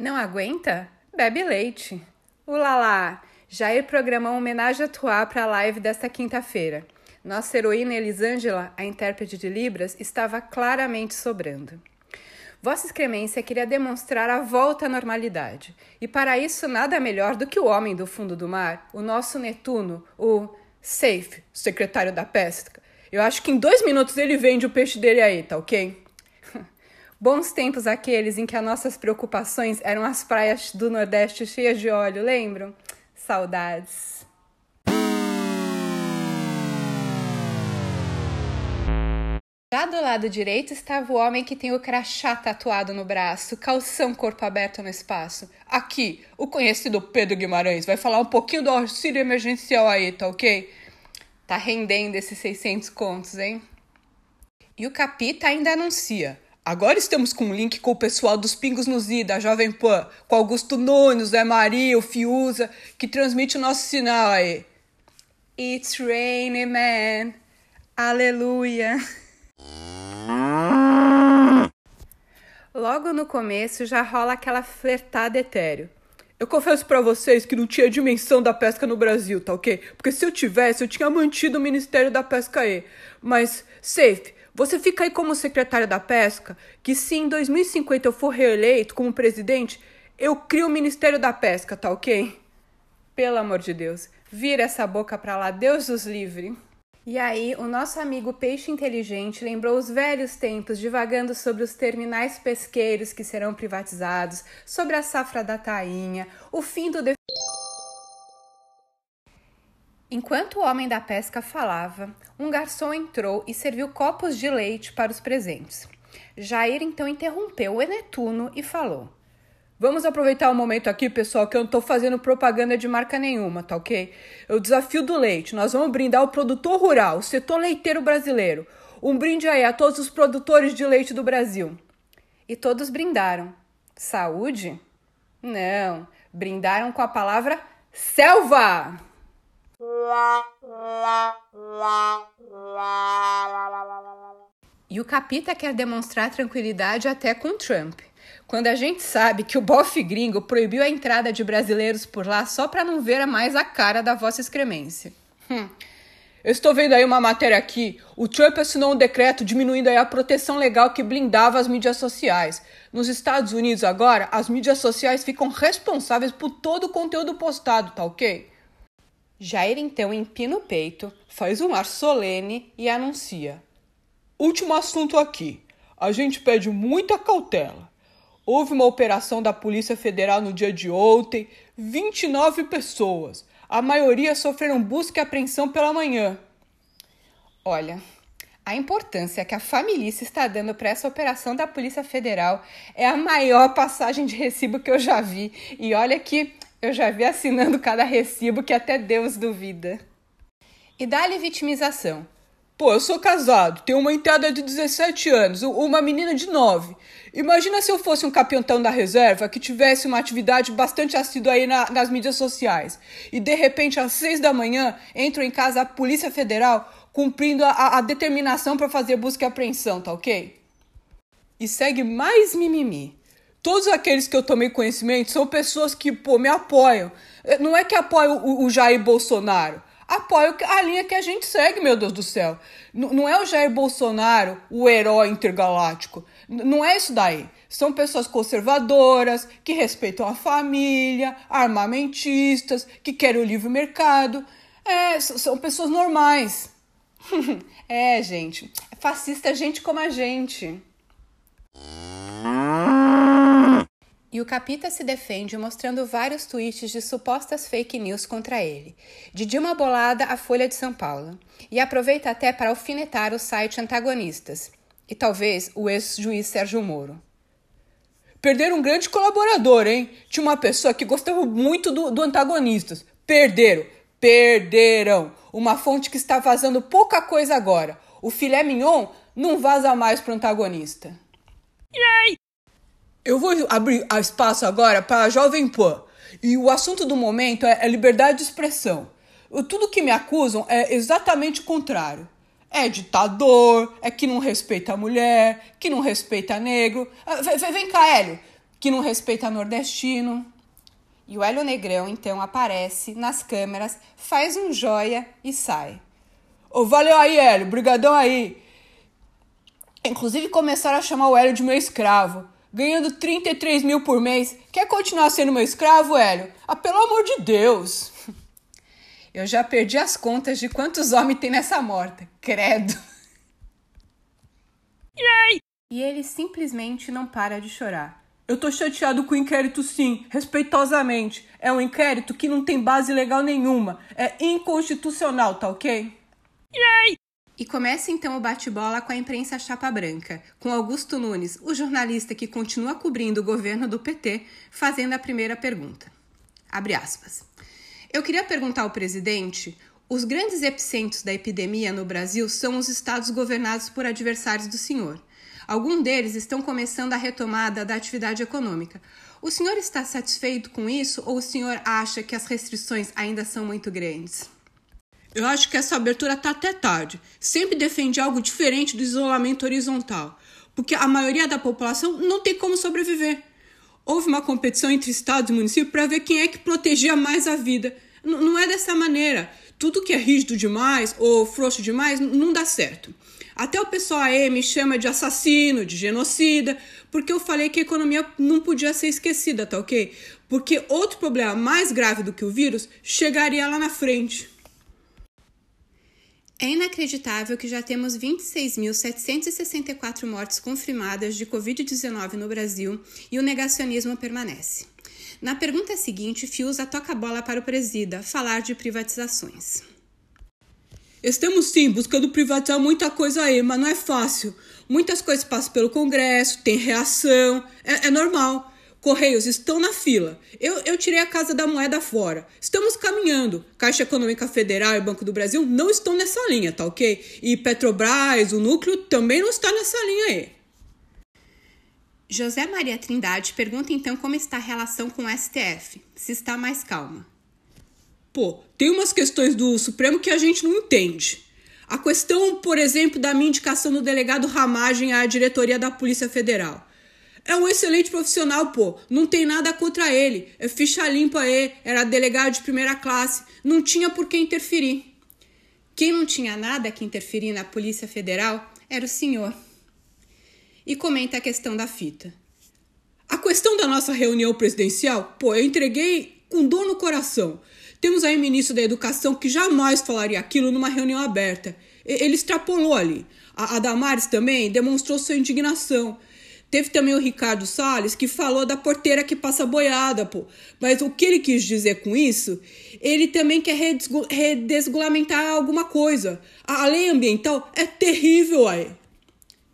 Não aguenta? Bebe leite. Ulala! Jair programou uma homenagem atual para a live desta quinta-feira. Nossa heroína Elisângela, a intérprete de Libras, estava claramente sobrando. Vossa Excremência queria demonstrar a volta à normalidade. E para isso, nada melhor do que o homem do fundo do mar, o nosso Netuno, o Safe, secretário da pesca. Eu acho que em dois minutos ele vende o peixe dele aí, tá ok? Bons tempos aqueles em que as nossas preocupações eram as praias do Nordeste cheias de óleo, lembram? Saudades. Já do lado direito estava o homem que tem o crachá tatuado no braço, calção corpo aberto no espaço. Aqui, o conhecido Pedro Guimarães vai falar um pouquinho do auxílio emergencial aí, tá ok? Tá rendendo esses 600 contos, hein? E o Capita ainda anuncia. Agora estamos com um link com o pessoal dos Pingos nos I, da Jovem Pan, com Augusto Nunes, Zé Maria, o Fiuza, que transmite o nosso sinal aí. It's raining, man. Aleluia. Logo no começo já rola aquela flertada etéreo. Eu confesso para vocês que não tinha dimensão da pesca no Brasil, tá ok? Porque se eu tivesse, eu tinha mantido o Ministério da Pesca aí. Mas, safe, você fica aí como secretário da Pesca, que se em 2050 eu for reeleito como presidente, eu crio o Ministério da Pesca, tá ok? Pelo amor de Deus, vira essa boca pra lá, Deus os livre. E aí, o nosso amigo Peixe Inteligente lembrou os velhos tempos, divagando sobre os terminais pesqueiros que serão privatizados, sobre a safra da tainha, o fim do. Enquanto o homem da pesca falava, um garçom entrou e serviu copos de leite para os presentes. Jair então interrompeu o Enetuno e falou: Vamos aproveitar o momento aqui, pessoal, que eu não estou fazendo propaganda de marca nenhuma, tá ok? É o desafio do leite. Nós vamos brindar o produtor rural, o setor leiteiro brasileiro. Um brinde aí a todos os produtores de leite do Brasil. E todos brindaram. Saúde? Não, brindaram com a palavra selva! E o Capita quer demonstrar tranquilidade até com Trump. Quando a gente sabe que o bofe gringo proibiu a entrada de brasileiros por lá só para não ver mais a cara da vossa excremência. Hum. Eu estou vendo aí uma matéria aqui. O Trump assinou um decreto diminuindo a proteção legal que blindava as mídias sociais. Nos Estados Unidos agora, as mídias sociais ficam responsáveis por todo o conteúdo postado, tá ok? Jair então empina o peito, faz um ar solene e anuncia: Último assunto aqui. A gente pede muita cautela. Houve uma operação da Polícia Federal no dia de ontem, 29 pessoas. A maioria sofreram busca e apreensão pela manhã. Olha, a importância que a família está dando para essa operação da Polícia Federal é a maior passagem de recibo que eu já vi. E olha que eu já vi assinando cada recibo que até Deus duvida. E dá-lhe vitimização. Pô, eu sou casado, tenho uma enteada de 17 anos, uma menina de 9. Imagina se eu fosse um capitão da reserva que tivesse uma atividade bastante assídua aí na, nas mídias sociais. E de repente, às 6 da manhã, entro em casa a Polícia Federal cumprindo a, a determinação para fazer busca e apreensão, tá ok? E segue mais mimimi. Todos aqueles que eu tomei conhecimento são pessoas que, pô, me apoiam. Eh, não é que apoiam o, o Jair Bolsonaro. Apoiam a linha que a gente segue, meu Deus do céu. N não é o Jair Bolsonaro o herói intergaláctico. N não é isso daí. São pessoas conservadoras, que respeitam a família, armamentistas, que querem o livre mercado. É, são pessoas normais. é, gente. Fascista é gente como a gente. E o Capita se defende mostrando vários tweets de supostas fake news contra ele, de Dilma Bolada à Folha de São Paulo, e aproveita até para alfinetar o site antagonistas, e talvez o ex-juiz Sérgio Moro. Perderam um grande colaborador, hein? Tinha uma pessoa que gostava muito do, do antagonistas. Perderam, perderam. Uma fonte que está vazando pouca coisa agora. O filé mignon não vaza mais pro antagonista. Yay! Eu vou abrir espaço agora para a Jovem Pan. E o assunto do momento é, é liberdade de expressão. Tudo que me acusam é exatamente o contrário. É ditador, é que não respeita a mulher, que não respeita negro. Ah, vem cá, Hélio. que não respeita nordestino. E o Hélio Negrão então aparece nas câmeras, faz um joia e sai. Oh, valeu aí, Hélio, brigadão aí. Inclusive começaram a chamar o Hélio de meu escravo, ganhando 33 mil por mês. Quer continuar sendo meu escravo, Hélio? Ah, pelo amor de Deus! Eu já perdi as contas de quantos homens tem nessa morta. Credo. Yay! E ele simplesmente não para de chorar. Eu tô chateado com o inquérito, sim, respeitosamente. É um inquérito que não tem base legal nenhuma. É inconstitucional, tá ok? Yay! E começa então o bate-bola com a imprensa chapa branca, com Augusto Nunes, o jornalista que continua cobrindo o governo do PT, fazendo a primeira pergunta. Abre aspas. Eu queria perguntar ao presidente: os grandes epicentros da epidemia no Brasil são os estados governados por adversários do senhor. Alguns deles estão começando a retomada da atividade econômica. O senhor está satisfeito com isso ou o senhor acha que as restrições ainda são muito grandes? Eu acho que essa abertura está até tarde. Sempre defendi algo diferente do isolamento horizontal, porque a maioria da população não tem como sobreviver. Houve uma competição entre estados e municípios para ver quem é que protegia mais a vida. N não é dessa maneira. Tudo que é rígido demais ou frouxo demais não dá certo. Até o pessoal aí me chama de assassino, de genocida, porque eu falei que a economia não podia ser esquecida, tá ok? Porque outro problema mais grave do que o vírus chegaria lá na frente. É inacreditável que já temos 26.764 mortes confirmadas de Covid-19 no Brasil e o negacionismo permanece. Na pergunta seguinte, Fiuza toca a bola para o presida falar de privatizações. Estamos sim buscando privatizar muita coisa aí, mas não é fácil. Muitas coisas passam pelo Congresso, tem reação, é, é normal. Correios estão na fila. Eu, eu tirei a Casa da Moeda fora. Estamos caminhando. Caixa Econômica Federal e Banco do Brasil não estão nessa linha, tá ok? E Petrobras, o núcleo, também não está nessa linha aí. José Maria Trindade pergunta então como está a relação com o STF, se está mais calma. Pô, tem umas questões do Supremo que a gente não entende. A questão, por exemplo, da minha indicação do delegado Ramagem à diretoria da Polícia Federal. É um excelente profissional, pô. Não tem nada contra ele. É ficha limpa aí. Era delegado de primeira classe. Não tinha por que interferir. Quem não tinha nada que interferir na Polícia Federal era o senhor. E comenta a questão da fita. A questão da nossa reunião presidencial, pô, eu entreguei com dor no coração. Temos aí o ministro da Educação que jamais falaria aquilo numa reunião aberta. Ele extrapolou ali. A, a Damares também demonstrou sua indignação. Teve também o Ricardo Salles que falou da porteira que passa boiada, pô. Mas o que ele quis dizer com isso? Ele também quer redesgulamentar alguma coisa. A lei ambiental é terrível aí.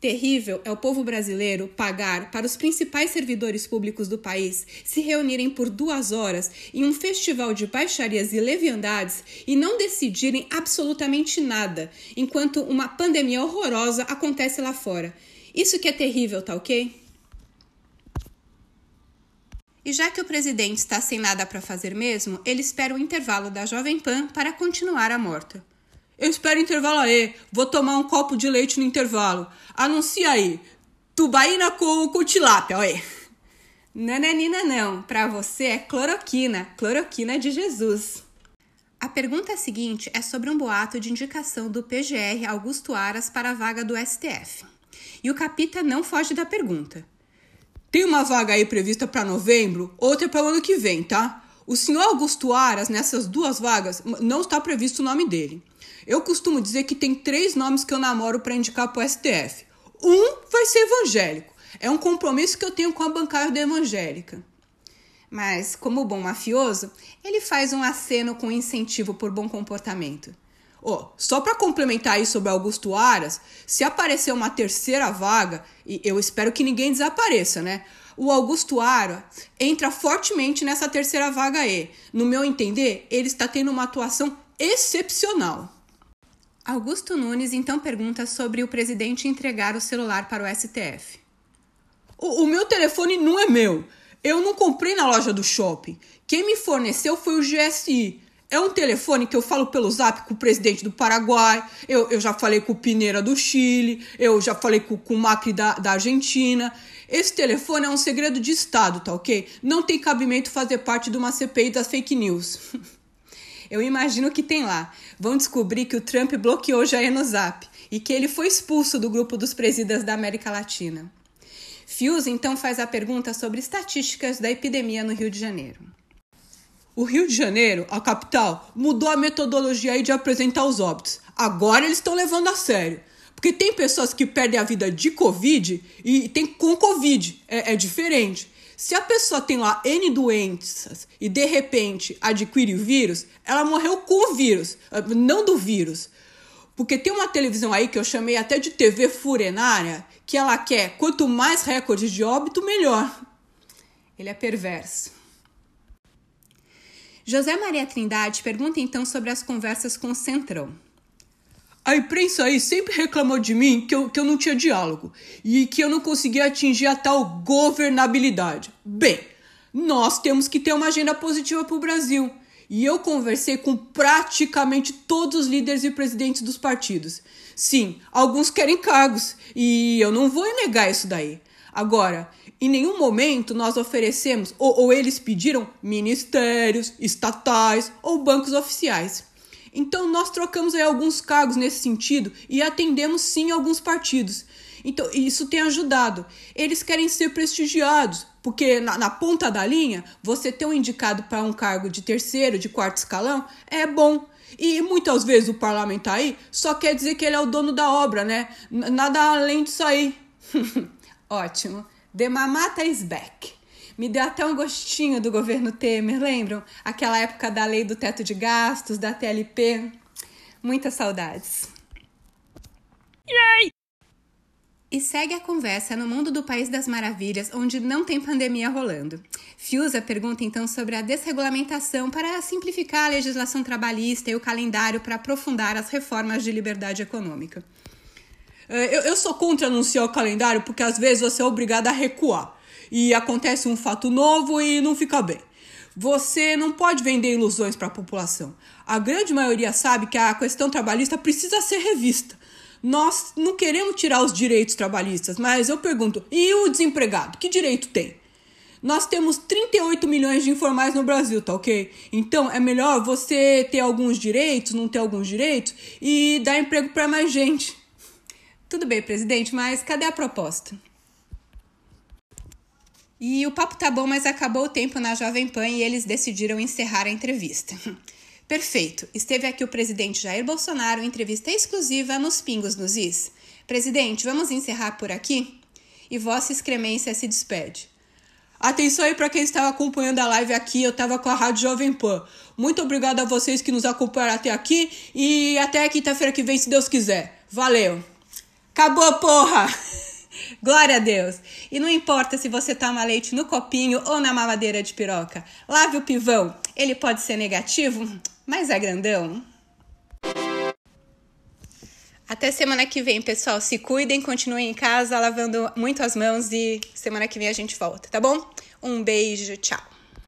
Terrível é o povo brasileiro pagar para os principais servidores públicos do país se reunirem por duas horas em um festival de baixarias e leviandades e não decidirem absolutamente nada, enquanto uma pandemia horrorosa acontece lá fora. Isso que é terrível, tá ok? E já que o presidente está sem nada para fazer mesmo, ele espera o intervalo da Jovem Pan para continuar a morta. Eu espero intervalo aí. Vou tomar um copo de leite no intervalo. Anuncia aí. Tubaína com, com tilápia, aí. Nananina não. Para você é cloroquina. Cloroquina de Jesus. A pergunta seguinte é sobre um boato de indicação do PGR Augusto Aras para a vaga do STF. E o Capita não foge da pergunta. Tem uma vaga aí prevista para novembro, outra para o ano que vem, tá? O senhor Augusto Aras, nessas duas vagas, não está previsto o nome dele. Eu costumo dizer que tem três nomes que eu namoro para indicar para o STF. Um vai ser evangélico. É um compromisso que eu tenho com a bancada evangélica. Mas, como bom mafioso, ele faz um aceno com incentivo por bom comportamento. Oh, só para complementar aí sobre Augusto Aras, se aparecer uma terceira vaga, e eu espero que ninguém desapareça, né? O Augusto Aras entra fortemente nessa terceira vaga aí. No meu entender, ele está tendo uma atuação excepcional. Augusto Nunes então pergunta sobre o presidente entregar o celular para o STF. O, o, meu telefone não é meu. Eu não comprei na loja do shopping. Quem me forneceu foi o GSI. É um telefone que eu falo pelo zap com o presidente do Paraguai, eu, eu já falei com o Pineira do Chile, eu já falei com, com o Macri da, da Argentina. Esse telefone é um segredo de Estado, tá ok? Não tem cabimento fazer parte de uma CPI das fake news. Eu imagino que tem lá. Vão descobrir que o Trump bloqueou Jair no zap e que ele foi expulso do grupo dos presídios da América Latina. Fius então faz a pergunta sobre estatísticas da epidemia no Rio de Janeiro. O Rio de Janeiro, a capital, mudou a metodologia de apresentar os óbitos. Agora eles estão levando a sério. Porque tem pessoas que perdem a vida de Covid e tem com Covid. É, é diferente. Se a pessoa tem lá N doenças e de repente adquire o vírus, ela morreu com o vírus, não do vírus. Porque tem uma televisão aí que eu chamei até de TV furenária, que ela quer quanto mais recordes de óbito, melhor. Ele é perverso. José Maria Trindade pergunta então sobre as conversas com o Centrão. A imprensa aí sempre reclamou de mim que eu, que eu não tinha diálogo e que eu não conseguia atingir a tal governabilidade. Bem, nós temos que ter uma agenda positiva para o Brasil. E eu conversei com praticamente todos os líderes e presidentes dos partidos. Sim, alguns querem cargos e eu não vou negar isso daí. Agora, em nenhum momento nós oferecemos ou, ou eles pediram ministérios, estatais ou bancos oficiais. Então nós trocamos aí alguns cargos nesse sentido e atendemos sim alguns partidos. Então isso tem ajudado. Eles querem ser prestigiados, porque na, na ponta da linha, você ter um indicado para um cargo de terceiro, de quarto escalão, é bom. E muitas vezes o parlamentar aí só quer dizer que ele é o dono da obra, né? Nada além disso aí. Ótimo. The Mamata is back. Me deu até um gostinho do governo Temer, lembram? Aquela época da lei do teto de gastos, da TLP. Muitas saudades. Yay! E segue a conversa no mundo do País das Maravilhas, onde não tem pandemia rolando. Fiusa pergunta então sobre a desregulamentação para simplificar a legislação trabalhista e o calendário para aprofundar as reformas de liberdade econômica. É, eu, eu sou contra anunciar o calendário porque às vezes você é obrigado a recuar e acontece um fato novo e não fica bem. Você não pode vender ilusões para a população. A grande maioria sabe que a questão trabalhista precisa ser revista. Nós não queremos tirar os direitos trabalhistas, mas eu pergunto: e o desempregado? Que direito tem? Nós temos 38 milhões de informais no Brasil, tá ok? Então é melhor você ter alguns direitos, não ter alguns direitos e dar emprego para mais gente. Tudo bem, presidente, mas cadê a proposta? E o papo tá bom, mas acabou o tempo na Jovem Pan e eles decidiram encerrar a entrevista. Perfeito. Esteve aqui o presidente Jair Bolsonaro, entrevista exclusiva nos Pingos nos Is. Presidente, vamos encerrar por aqui? E Vossa Excremência se despede. Atenção aí para quem estava acompanhando a live aqui, eu estava com a Rádio Jovem Pan. Muito obrigado a vocês que nos acompanharam até aqui e até quinta-feira que vem, se Deus quiser. Valeu! Acabou, porra! Glória a Deus! E não importa se você toma leite no copinho ou na mamadeira de piroca. Lave o pivão. Ele pode ser negativo, mas é grandão. Até semana que vem, pessoal. Se cuidem, continuem em casa lavando muito as mãos e semana que vem a gente volta, tá bom? Um beijo, tchau.